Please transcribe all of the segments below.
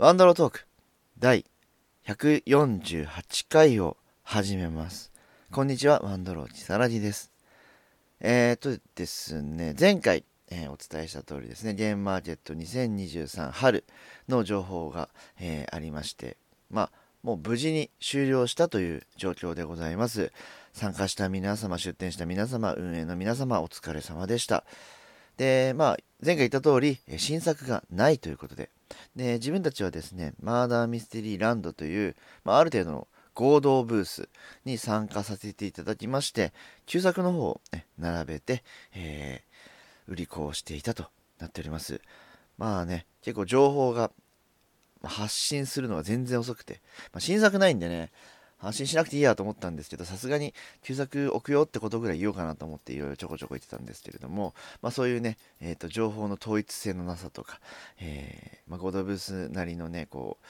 ワンダロートーク第148回を始めます。こんにちは、ワンダローチサラジです。えーとですね、前回、えーお伝えした通りですね、ゲームマーケット2023春の情報が、えーありまして、まあ、もう無事に終了したという状況でございます。参加した皆様、出店した皆様、運営の皆様、お疲れ様でした。で、まあ、前回言った通り、新作がないということで、で自分たちはですね、マーダーミステリーランドという、まあ、ある程度の合同ブースに参加させていただきまして、旧作の方を、ね、並べて、えー売り子をしていたとなっております。まあね、結構情報が発信するのが全然遅くて、まあ、新作ないんでね、発信しなくていいやと思ったんですけど、さすがに旧作置くよってことぐらい言おうかなと思っていろいろちょこちょこ言ってたんですけれども、まあそういうね、えー、と情報の統一性のなさとか、えーまあ、ゴードブースなりのね、こう、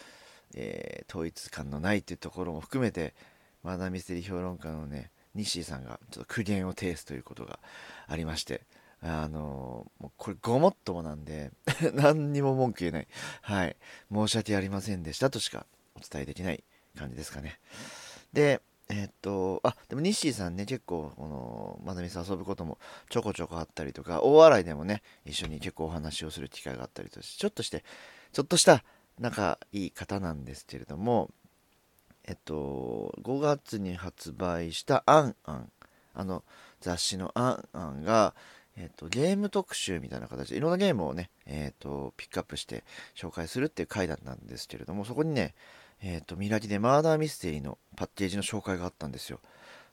えー統一感のないっていうところも含めて、マダミステリー評論家のね、西井さんがちょっと苦言を呈すということがありまして、あのーもうこれごもっともなんで、何にも文句言えない。はい。申し訳ありませんでしたとしかお伝えできない感じですかね。で、えーっと、あ、でもニッシーさんね、結構、この、まだみさん遊ぶこともちょこちょこあったりとか、大洗でもね、一緒に結構お話をする機会があったりとしちょっとして、ちょっとした仲いい方なんですけれども、えっと、5月に発売したアンアン、あの雑誌のアンアンが、えっと、ゲーム特集みたいな形でいろんなゲームをね、えっと、ピックアップして紹介するっていう回だったんですけれども、そこにね、えっと、ミラキでマーダーミステリーのパッケージの紹介があったんですよ。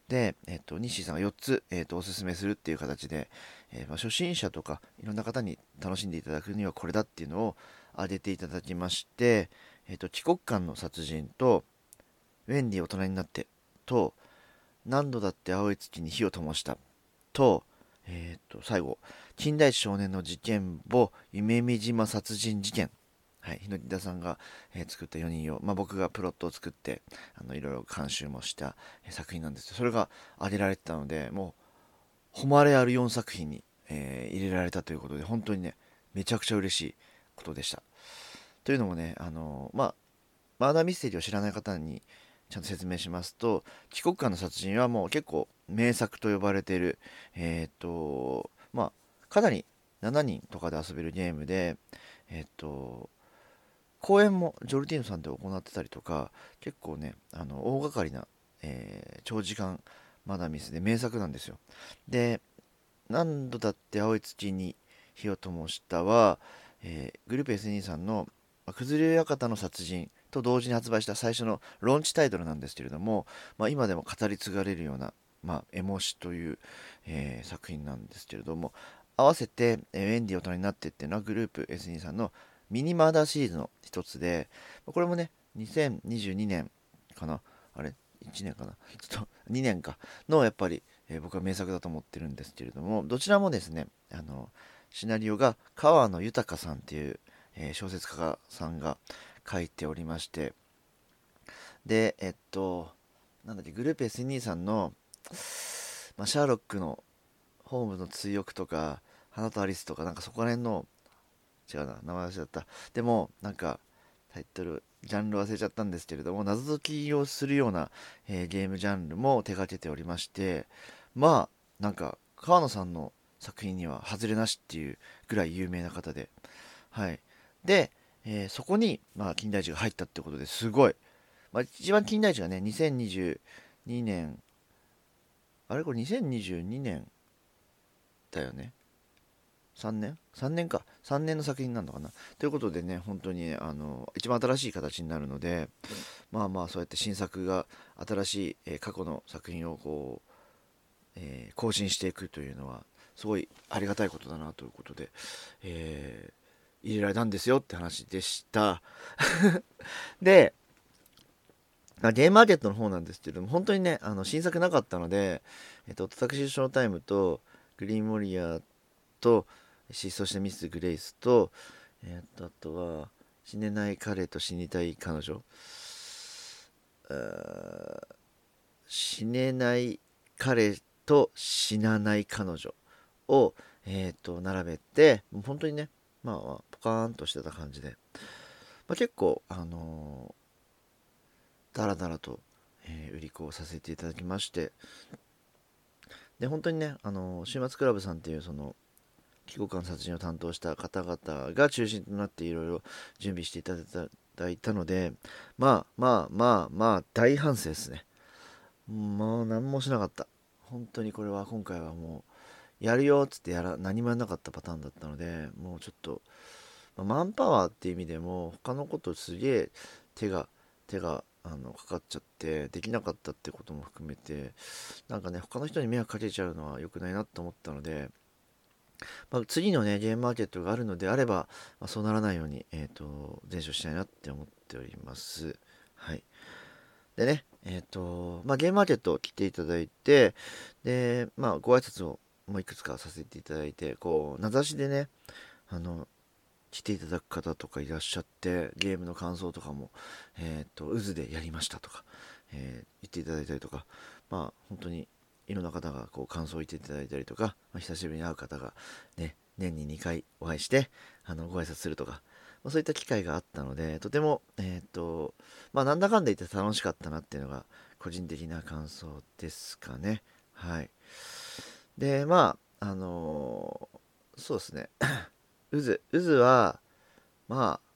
で、えっと、西さんが4つ、えっと、おすすめするっていう形で、えーまあ、初心者とかいろんな方に楽しんでいただくにはこれだっていうのを挙げていただきまして、えっと、帰国間の殺人と、ウェンディ大人になってと、何度だって青い月に火を灯したと、えっと、最後、近代少年の事件簿、夢見島殺人事件。はい、日野田さんが、えー作った4人を、まあ、僕がプロットを作ってあのいろいろ監修もした、えー作品なんですけどそれが挙げられてたのでもう誉れある4作品に、えー入れられたということで本当にねめちゃくちゃ嬉しいことでした。というのもねあのまあマーダーミステリーを知らない方にちゃんと説明しますと帰国間の殺人はもう結構名作と呼ばれているえっ、とまあかなり7人とかで遊べるゲームでえっ、と公演もジョルティーノさんで行ってたりとか結構ねあの大掛かりな、えー長時間マダミスで名作なんですよ。で何度だって青い月に火を灯したは、えーグループ S2 さんの崩れ館の殺人と同時に発売した最初のローンチタイトルなんですけれども、まあ、今でも語り継がれるような、まあ、エモシという、えー作品なんですけれども合わせて、えーウェンディ大人になってっていうのはグループ S2 さんのミニマーダーシリーズの一つでこれもね2022年かな。あれ1年かな。ちょっと2年か。のやっぱり、えー僕は名作だと思ってるんですけれどもどちらもですねあのシナリオが川野豊さんっていう、えー小説家さんが書いておりましてでえっとなんだっけグループ S2 さんの、まあ、シャーロックのホームの追憶とか花とアリスとかなんかそこら辺の違うな名前忘れちゃった。でもなんかタイトルジャンル忘れちゃったんですけれども謎解きをするような、えーゲームジャンルも手掛けておりましてまあなんか川野さんの作品には外れなしっていうぐらい有名な方で。はい。で、えーそこに、まあ、金田一が入ったってことですごい、まあ、一番金田一がね2022年あれ？これ2022年だよね？3年 ?3 年か。3年の作品なのかな。ということでね本当にあの一番新しい形になるので、まあまあそうやって新作が新しい、えー過去の作品をこう、えー更新していくというのはすごいありがたいことだなということで、えー入れられたんですよって話でした。でまあゲームマーケットの方なんですけれども本当にねあの新作なかったので、えっと、私ショータイムとグリーンモリアーと失踪し たミス・グレイスと、えっとあとは死ねない彼と死にたい彼女。死ねない彼と死なない彼女を、えっと並べて本当にねまあポカーンとしてた感じで。まあ、結構あのー、だらだらと、えー、売り子をさせていただきまして。で本当にね、あのー、週末クラブさんっていうその帰国間殺人を担当した方々が中心となっていろいろ準備していただいたのでまあまあまあまあ大反省ですね。もう何もしなかった。本当にこれは今回はもうやるよっつってやら何もやらなかったパターンだったのでもうちょっと、ま、マンパワーっていう意味でも他のことすげえ手が手があのかかっちゃってできなかったってことも含めてなんかね他の人に迷惑かけちゃうのは良くないなと思ったので、まあ、次のねゲームマーケットがあるのであれば、まあ、そうならないように、えーと、前処したいなって思っております。はい。でねえっ、ー、とまあゲームマーケット来ていただいてでまあご挨拶をもういくつかさせていただいてこう名指しでねあの来ていただく方とかいらっしゃってゲームの感想とかも、えっ、ー、と渦でやりましたとか、え、言っていただいたりとかまあ本当にいろんな方がこう感想を言っていただいたりとか、まあ、久しぶりに会う方がね年に2回お会いしてあのご挨拶するとか、まあ、そういった機会があったのでとてもえっ、とまあなんだかんだ言って楽しかったなっていうのが個人的な感想ですかね。はい。でまああのー、そうですね。渦渦はまあ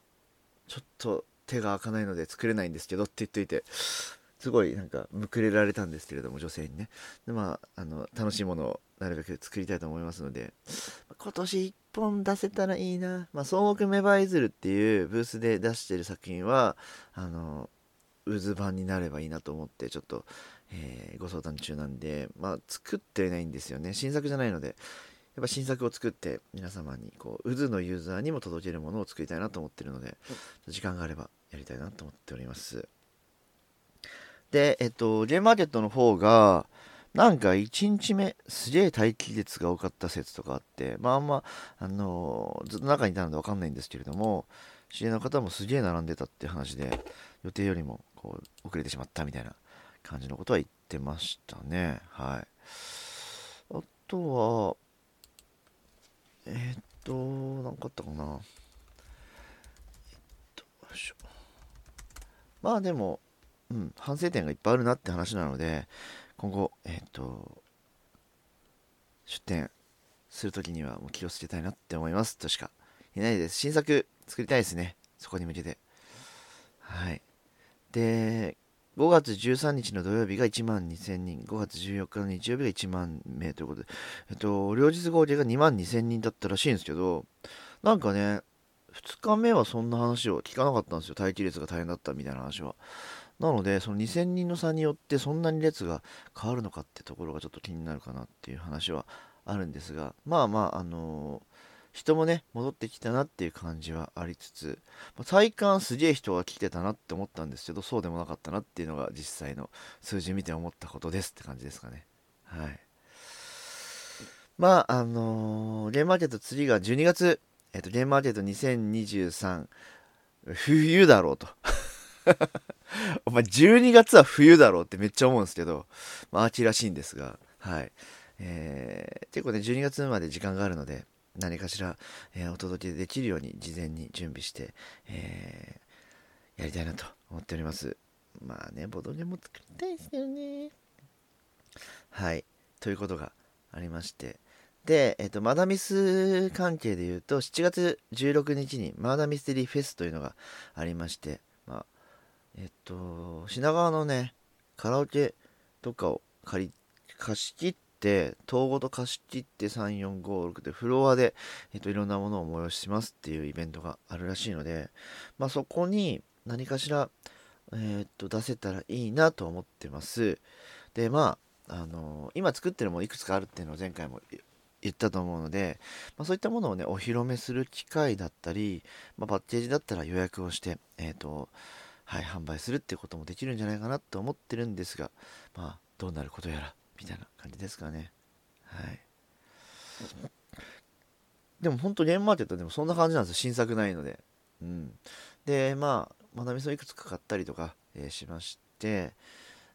ちょっと手が開かないので作れないんですけどって言っといてすごいなんかむくれられたんですけれども女性にね。でまああの楽しいものをなるべく作りたいと思いますので。今年1本出せたらいいな、まあ、総北メバイズルっていうブースで出してる作品はあの渦版になればいいなと思ってちょっと、えー、ご相談中なんでまあ作ってないんですよね。新作じゃないので。やっぱ新作を作って皆様にこう渦のユーザーにも届けるものを作りたいなと思ってるので時間があればやりたいなと思っておりますでえっとゲームマーケットの方がなんか1日目すげえ待機列が多かった説とかあってまああんまあのずっと中にいたので分かんないんですけれども知り合いの方もすげえ並んでたって話で予定よりもこう遅れてしまったみたいな感じのことは言ってましたね。はい。あとはえー、っと何かあったかな。えっとよいしょ。まあでもうん反省点がいっぱいあるなって話なので今後えっと出店するときにはもう気をつけたいなって思います。としか言えないです。新作作りたいですね。そこに向けて。はい。で、5月13日の土曜日が1万2000人、5月14日の日曜日が1万名ということで、えっと、両日合計が2万2000人だったらしいんですけど、なんかね、2日目はそんな話を聞かなかったんですよ。待機列が大変だったみたいな話は。なので、その2000人の差によってそんなに列が変わるのかってところがちょっと気になるかなっていう話はあるんですが、まあまあ、あのー人もね戻ってきたなっていう感じはありつつ、体感すげえ人が来てたなって思ったんですけどそうでもなかったなっていうのが実際の数字見て思ったことですって感じですかね。はい。まああのー、ゲームマーケット次が12月、えっと、ゲームマーケット2023冬だろうと。お前12月は冬だろうってめっちゃ思うんですけど、まあ、秋らしいんですがはいえー、結構ね12月まで時間があるので何かしら、えー、お届けできるように事前に準備して、えー、やりたいなと思っております。まあね、ボドゲも作りたいですよね。はい。ということがありまして。で、え、ー、と、マダミス関係で言うと、7月16日にマダミステリーフェスというのがありまして、まあ、えっ、と、品川のね、カラオケとかを借り、貸し切って、統合と貸し切って3456でフロアで、えっと、いろんなものを催しますっていうイベントがあるらしいので、まあ、そこに何かしら、え、っと出せたらいいなと思ってます。でまああの、今作ってるものいくつかあるっていうのを前回も言ったと思うので、まあ、そういったものをねお披露目する機会だったり、まあ、パッケージだったら予約をしてえっ、とはい、販売するっていうこともできるんじゃないかなと思ってるんですが、まあ、どうなることやらみたいな感じですかね。はい。でも本当ゲームマーケットでもそんな感じなんですよ。新作ないので。うん。で、まあ、まなみそいくつか買ったりとか、えー、しまして、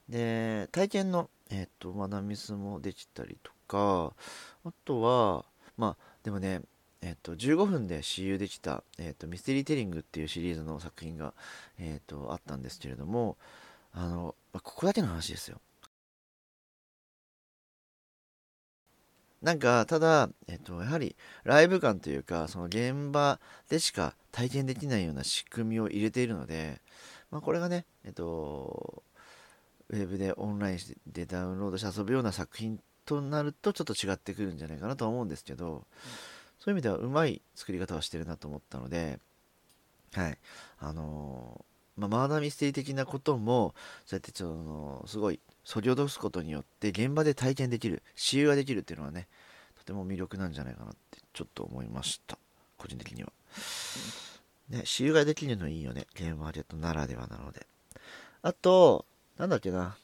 で、体験の、えっ、と、マナミスもできたりとか、あとは、まあ、でもね、えっと、15分で私有できた、えっと、ミステリーテリングっていうシリーズの作品が、えっと、あったんですけれども、あの、ここだけの話ですよ。なんか、ただ、えっと、やはり、ライブ感というか、その現場でしか体験できないような仕組みを入れているので、まあ、これがね、えっと、ウェブでオンラインでダウンロードして遊ぶような作品となると、ちょっと違ってくるんじゃないかなと思うんですけど、そういう意味ではうまい作り方をしてるなと思ったので、はい。あのー、まあ、マーダーミステリー的なことも、そうやってちょっと、すごい、そぎ落とすことによって現場で体験できる、私有ができるっていうのはね、とても魅力なんじゃないかなってちょっと思いました。個人的には。ね、私有ができるのいいよね。ゲームマーケットならではなので。あと、なんだっけな。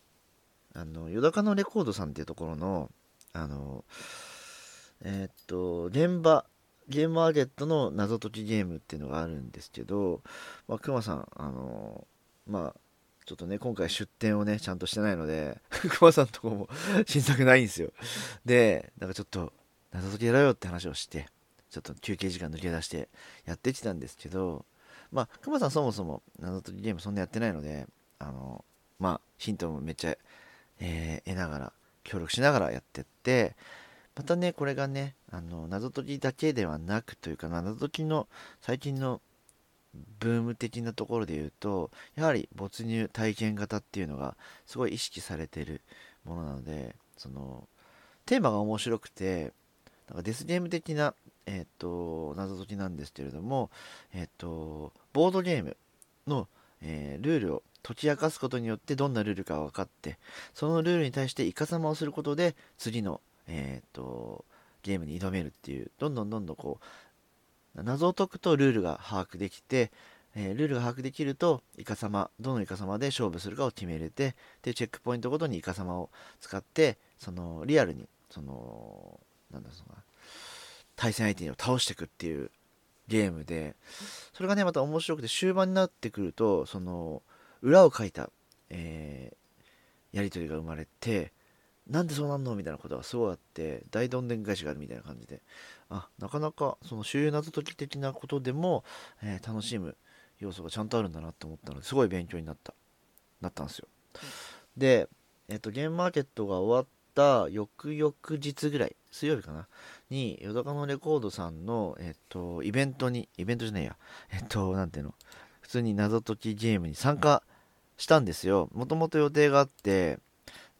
あの、ヨダカのレコードさんっていうところの、あの、えー、っと、現場、ゲームマーケットの謎解きゲームっていうのがあるんですけど、まあ、くまさん、あの、まあ、ちょっとね、今回出店をね、ちゃんとしてないので、熊さんとこも 新作ないんですよ。で、なんかちょっと、謎解きやろうよって話をして、ちょっと休憩時間抜け出してやってきたんですけど、まあ、熊さんそもそも謎解きゲームそんなやってないので、あの、まあ、ヒントもめっちゃ、えー、得ながら、協力しながらやってって、またね、これがね、あの、謎解きだけではなくというか、謎解きの最近のブーム的なところで言うとやはり没入体験型っていうのがすごい意識されてるものなのでそのテーマが面白くてなんかデスゲーム的な、えーと、謎解きなんですけれども、えーと、ボードゲームの、えー、ルールを解き明かすことによってどんなルールか分かってそのルールに対してイカサマをすることで次の、えーとゲームに挑めるっていうどんどんどんどんこう謎を解くとルールが把握できて、えー、ルールが把握できるとイカ様どのイカ様で勝負するかを決めれてでチェックポイントごとにイカ様を使ってそのリアルにそのなんだその対戦相手を倒していくっていうゲームでそれがねまた面白くて終盤になってくるとその裏を書いた、えー、やり取りが生まれてなんでそうなんの？みたいなことがすごいあって大どんでん返しがあるみたいな感じで。あなかなかその周遊謎解き的なことでも、えー、楽しむ要素がちゃんとあるんだなって思ったのですごい勉強になった。なったんですよ。で、えっ、ー、とゲームマーケットが終わった翌々日ぐらい水曜日かな？にヨダカのレコードさんの、えっ、ー、とイベントにイベントじゃないや。えっ、と何ていうの？普通に謎解きゲームに参加したんですよ。もともと予定があって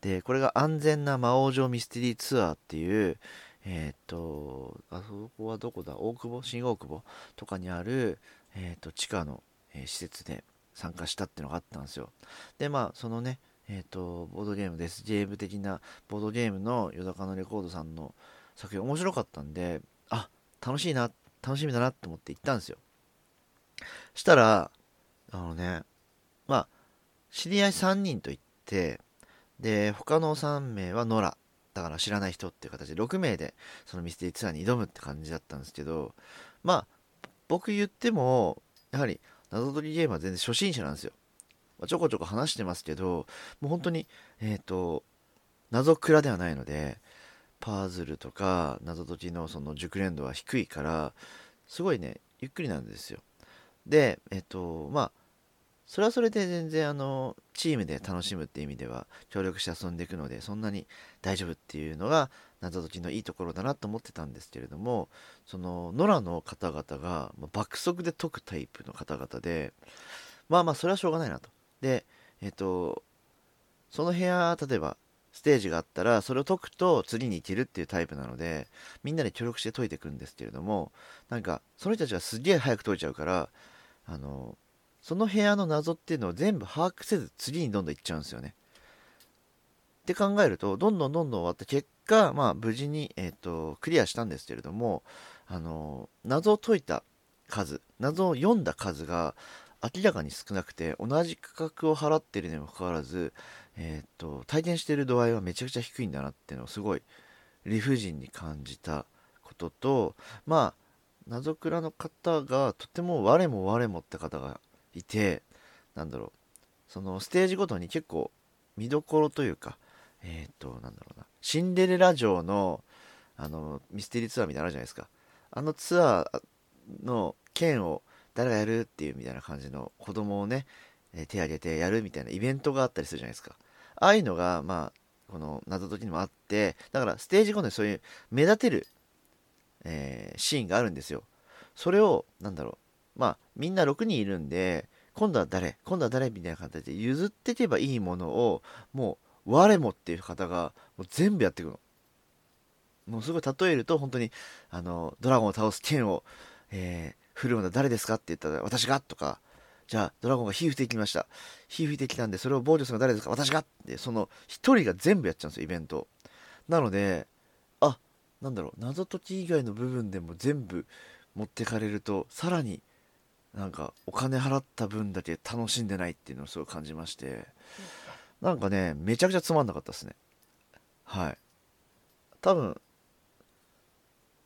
でこれが安全な魔王城ミステリーツアーっていうえっ、と、あそこはどこだ？大久保？新大久保？とかにある、えっ、と、地下の、えー、施設で参加したっていうのがあったんですよ。で、まあ、そのね、えっ、と、ボードゲームです。ゲーム的なボードゲームの夜中のレコードさんの作品面白かったんで、あ、楽しいな、楽しみだなって思って行ったんですよ。したら、あのね、まあ、知り合い3人と行って、で、他の3名は野良だから知らない人っていう形で6名でそのミステリーツアーに挑むって感じだったんですけどまあ僕言ってもやはり謎解きゲームは全然初心者なんですよ、まあ、ちょこちょこ話してますけどもう本当にえっ、ー、と謎クラではないのでパズルとか謎解きのその熟練度は低いからすごいねゆっくりなんですよ。でえっ、ー、とまあそれはそれで全然あのチームで楽しむっていう意味では協力して遊んでいくのでそんなに大丈夫っていうのが謎解きのいいところだなと思ってたんですけれどもその野良の方々が爆速で解くタイプの方々でまあまあそれはしょうがないなと。でえっ、とその部屋例えばステージがあったらそれを解くと次に行けるっていうタイプなのでみんなで協力して解いていくんですけれどもなんかその人たちがすげえ早く解いちゃうからあのその部屋の謎っていうのを全部把握せず次にどんどん行っちゃうんですよね。って考えるとどんどんどんどん終わった結果、まあ、無事に、えーと、クリアしたんですけれどもあの謎を解いた数謎を読んだ数が明らかに少なくて同じ価格を払ってるにもかかわらず、えーと、体験してる度合いはめちゃくちゃ低いんだなっていうのをすごい理不尽に感じたこととまあ謎倉の方がとても我も我もって方がいてなんだろうそのステージごとに結構見どころというかえっ、ー、となんだろうなシンデレラ城のあのミステリーツアーみたいなのあるじゃないですかあのツアーの件を誰がやるっていうみたいな感じの子供をね、手挙げてやるみたいなイベントがあったりするじゃないですか。ああいうのが、まあ、この謎解きにもあって、だからステージごとにそういう目立てる、えー、シーンがあるんですよ。それを、なんだろう、まあ、みんな6人いるんで、今度は誰今度は誰みたいな形で譲っていけばいいものを、もう、我もっていう方が、もう全部やっていくの。もうすごい例えると、本当に、あの、ドラゴンを倒す剣を、えー、振るのは誰ですかって言ったら、私がとか、じゃあ、ドラゴンが火吹いてきました。火吹いてきたんで、それを防除するのは誰ですか？私がって、その、一人が全部やっちゃうんですよ、イベント。なので、あ、なんだろう、謎解き以外の部分でも全部持ってかれると、さらになんかお金払った分だけ楽しんでないっていうのをすごい感じまして、なんかね、めちゃくちゃつまんなかったですね。はい。多分、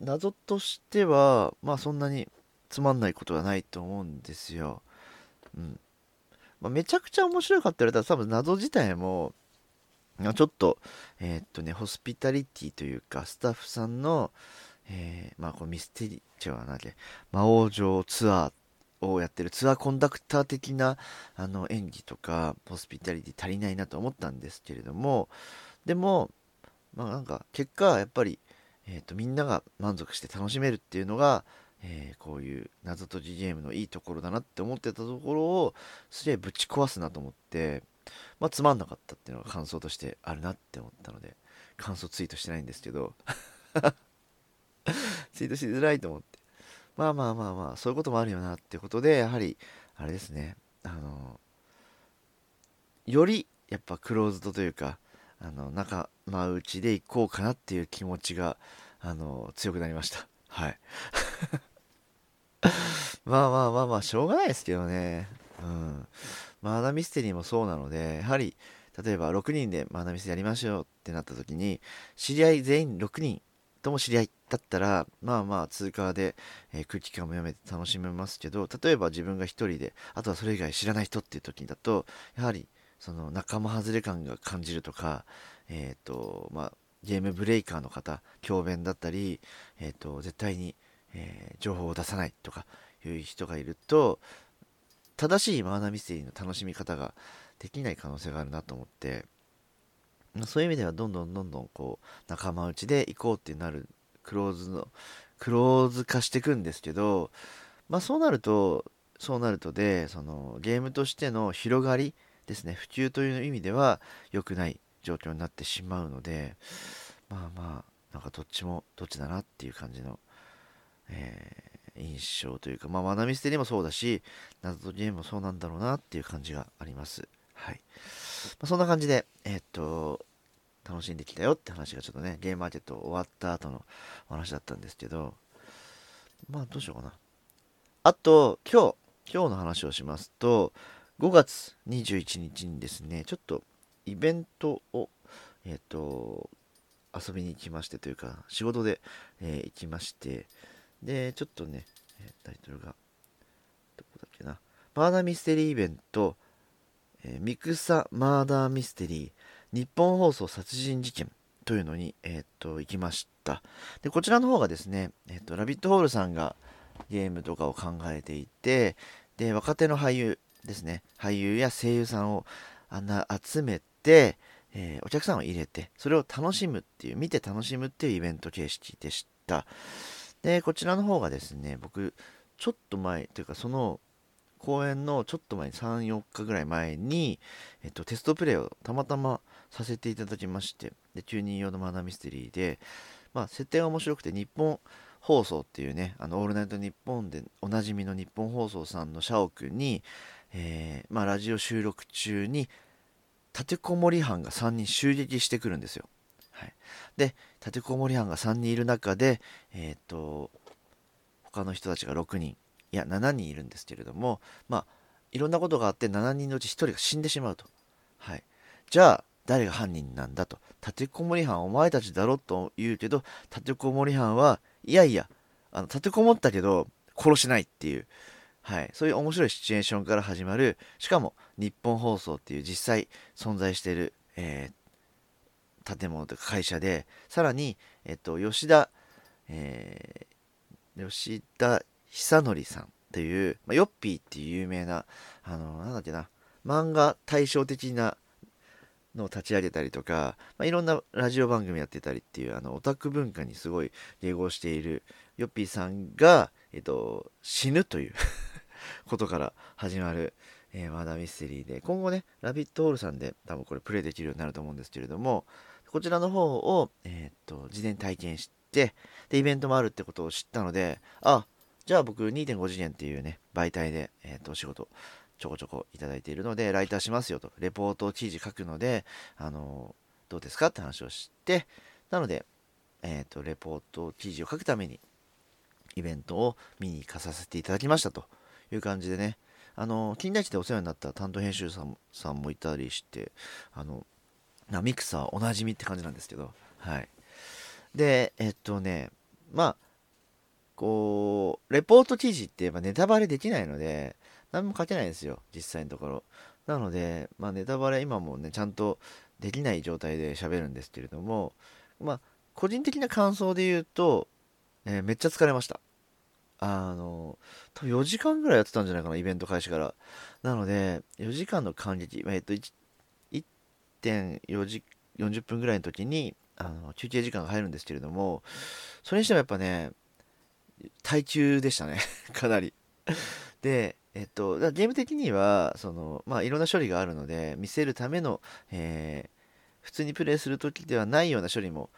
謎としては、まあそんなにつまんないことはないと思うんですよ。うん。まあ、めちゃくちゃ面白いかって言われたら多分謎自体も、ちょっと、えー、っとね、ホスピタリティというか、スタッフさんの、えー、まあ、こうミステリー、違うなけ、魔王城ツアーをやってるツアーコンダクター的なあの演技とか、ホスピタリティ足りないなと思ったんですけれども、でも、まあなんか、結果、やっぱり、えー、と、みんなが満足して楽しめるっていうのが、えー、こういう謎解きゲームのいいところだなって思ってたところをすげえぶち壊すなと思って、まあ、つまんなかったっていうのが感想としてあるなって思ったので感想ツイートしてないんですけど ツイートしづらいと思って。まあまあまあまあそういうこともあるよなってことでやはりあれですねあのよりやっぱクローズドというかあの仲間内で行こうかなっていう気持ちがあの強くなりましたはい まあまあまあまあ、しょうがないですけどね。うん。マーダミステリーもそうなので、やはり、例えば6人でマーダミステリーやりましょうってなった時に、知り合い全員6人とも知り合いだったら、まあまあ通過で、えー、空気感も読めて楽しめますけど、例えば自分が1人で、あとはそれ以外知らない人っていう時だと、やはり、その仲間外れ感が感じるとか、えっ、ー、と、まあ、ゲームブレイカーの方、教鞭だったり、えっ、ー、と、絶対に、えー、情報を出さないとかいう人がいると、正しいマーナーミステリーの楽しみ方ができない可能性があるなと思って、そういう意味ではどんどんどんどんこう仲間内で行こうってなるクローズのクローズ化していくんですけどまあそうなるとそうなるとでそのゲームとしての広がりですね普及という意味では良くない状況になってしまうのでまあまあなんかどっちもどっちだなっていう感じの、えー印象というか、まあ、マナミステリーもそうだし、謎解きゲームもそうなんだろうなっていう感じがあります。はい。まあ、そんな感じで、えー、っと、楽しんできたよって話がちょっとね、ゲームマーケット終わった後の話だったんですけど、まあどうしようかな。あと、今日、今日の話をしますと、5月21日にですね、ちょっとイベントを、えっ、ー、と、遊びに行きましてというか、仕事で、えー、行きまして、で、ちょっとね、タイトルが、どこだっけな。マーダーミステリーイベント、え、ミクサマーダーミステリー日本放送殺人事件というのに、えー、っと、行きました。で、こちらの方がですね、えー、っと、ラビットホールさんがゲームとかを考えていて、で、若手の俳優ですね、俳優や声優さんをあんな集めて、えー、お客さんを入れて、それを楽しむっていう、見て楽しむっていうイベント形式でした。で、こちらの方がですね、僕、ちょっと前、というかその公演のちょっと前に3、4日ぐらい前に、えっと、テストプレイをたまたまさせていただきまして、で、9人用のマナーミステリーで、まあ、設定が面白くて、日本放送っていうね、あの、オールナイトニッポンでおなじみの日本放送さんの社屋に、えー、まあ、ラジオ収録中に、立てこもり犯が3人襲撃してくるんですよ。はい、で立てこもり犯が3人いる中で、えーと、他の人たちが6人いや7人いるんですけれどもまあいろんなことがあって7人のうち1人が死んでしまうと、はい、じゃあ誰が犯人なんだと。立てこもり犯お前たちだろと言うけど立てこもり犯はいやいやあの立てこもったけど殺しないっていう、はい、そういう面白いシチュエーションから始まるしかも日本放送っていう実際存在している、えー、建物とか会社で、さらに、えっと、吉田、え吉田久典さんっていう、まあ、ヨッピーっていう有名なあのなんだっけな漫画対照的なのを立ち上げたりとか、まあ、いろんなラジオ番組やってたりっていうあのオタク文化にすごい迎合しているヨッピーさんが、えっと、死ぬという ことから始まる、えー、マーダミステリーで今後ねラビットホールさんで多分これプレイできるようになると思うんですけれどもこちらの方を、えー、っと事前体験してでイベントもあるってことを知ったのであじゃあ僕2.5次元っていうね媒体で、えー、とお仕事ちょこちょこいただいているので、ライターしますよと、レポート記事書くので、あのどうですかって話をして、なので、えっ、ー、と、レポート記事を書くために、イベントを見に行かさせていただきましたという感じでね、あの、近代地でお世話になった担当編集さんさんもいたりして、あの、ミクサーおなじみって感じなんですけど、はい。で、えっとね、まあ、こう、レポート記事ってやっぱネタバレできないので、何も書けないんですよ、実際のところ。なので、まあ、ネタバレ今もね、ちゃんとできない状態で喋るんですけれども、まあ、個人的な感想で言うと、えー、めっちゃ疲れました。あの、多分4時間ぐらいやってたんじゃないかな、イベント開始から。なので、4時間の感激、えっと、1.4時、40分ぐらいの時に、あの、休憩時間が入るんですけれども、それにしてもやっぱね、耐久でしたね、かなり。で、えっと、ゲーム的にはその、まあ、いろんな処理があるので見せるための、えー、普通にプレイする時ではないような処理も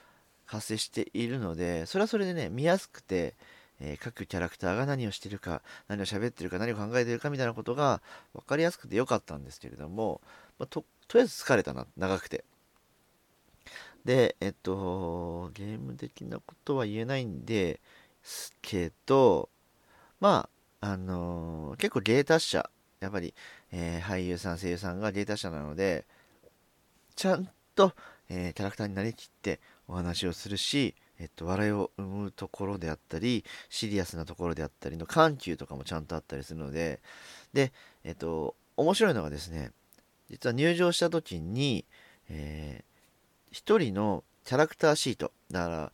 発生しているのでそれはそれでね見やすくて、えー、各キャラクターが何をしてるか何を喋ってるか何を考えてるかみたいなことが分かりやすくてよかったんですけれども、まあ、ととりあえず疲れたな長くてでえっとゲーム的なことは言えないんでけどまああのー、結構芸達者、やっぱり、えー、俳優さん、声優さんが芸達者なので、ちゃんと、えー、キャラクターになりきってお話をするし、えっと、笑いを生むところであったり、シリアスなところであったりの緩急とかもちゃんとあったりするので、で、えっと、面白いのがですね、実は入場した時に、えー、1人のキャラクターシート、だから、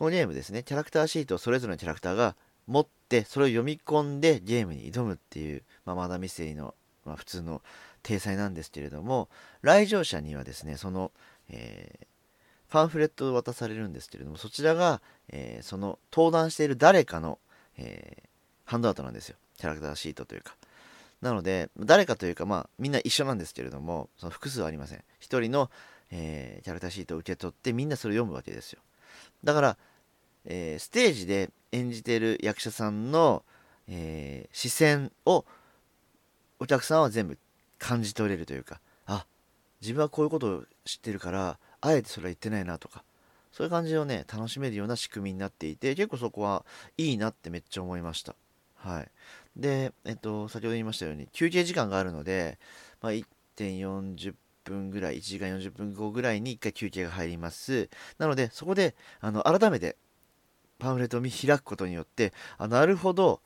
このゲームですね、キャラクターシートをそれぞれのキャラクターが持ってそれを読み込んでゲームに挑むっていう、まあ、マダミステリーの、まあ、普通の体裁なんですけれども来場者にはですねその、えー、パンフレットを渡されるんですけれどもそちらが、えー、その登壇している誰かの、えー、ハンドアウトなんですよ。キャラクターシートというか。なので誰かというかまあみんな一緒なんですけれどもその複数はありません。1人の、えキャラクターシートを受け取ってみんなそれを読むわけですよ。だからえー、ステージで演じてる役者さんの、えー、視線をお客さんは全部感じ取れるというかあ自分はこういうことを知ってるからあえてそれは言ってないなとかそういう感じをね楽しめるような仕組みになっていて結構そこはいいなってめっちゃ思いました。はい。でえっと先ほど言いましたように休憩時間があるので、まあ、1.40分ぐらい1時間40分後ぐらいに1回休憩が入ります。なのでそこであの改めてパンフレットを見開くことによってあなるほど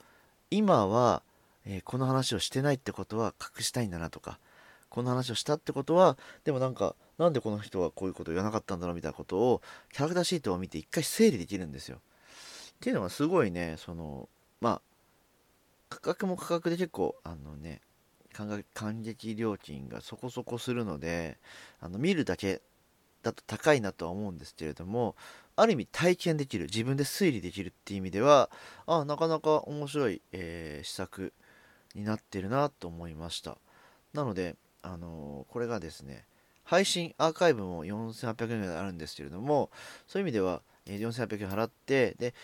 今は、えー、この話をしてないってことは隠したいんだなとかこの話をしたってことはでもなんかなんでこの人はこういうことを言わなかったんだろうみたいなことをキャラクターシートを見て一回整理できるんですよ。っていうのはすごいねそのまあ価格も価格で結構あのね感激料金がそこそこするのであの見るだけだと高いなとは思うんですけれどもある意味体験できる自分で推理できるっていう意味ではあなかなか面白い、えー、施策になってるなと思いました。なので、あのー、これがですね配信アーカイブも4800円ぐらいあるんですけれどもそういう意味では、えー、4800円払ってで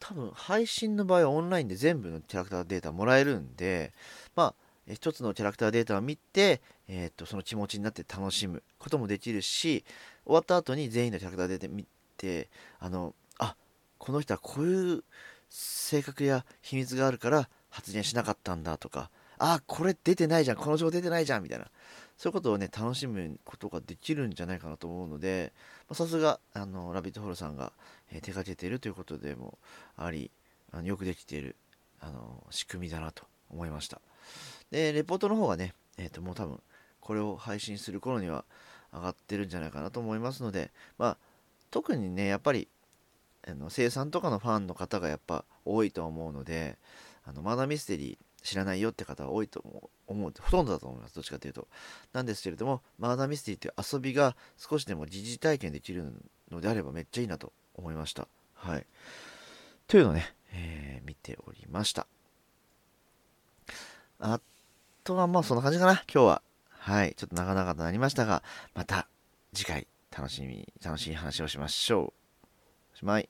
多分配信の場合はオンラインで全部のキャラクターデータもらえるんでまあ一つのキャラクターデータを見て、えー、とその気持ちになって楽しむこともできるし終わった後に全員のキャラクターデータ見ててあのあこの人はこういう性格や秘密があるから発言しなかったんだとかあこれ出てないじゃんこの情報出てないじゃんみたいな。そういうことをね楽しむことができるんじゃないかなと思うのでさすがあのラビットホールさんが、えー、手掛けているということでもありあのよくできているあの仕組みだなと思いました。でレポートの方がね、えー、ともう多分これを配信する頃には上がってるんじゃないかなと思いますのでまあ特にねやっぱりあの生産とかのファンの方がやっぱ多いと思うのであのマーダーミステリー知らないよって方は多いと思う思うほとんどだと思います。どっちかというと。なんですけれどもマーダーミステリーという遊びが少しでも疑似体験できるのであればめっちゃいいなと思いました。はい。というのをね、えー、見ておりました。あとはまあそんな感じかな。今日は。はい。ちょっと長々となりましたがまた次回。楽しみ楽しい話をしましょう。おしまい。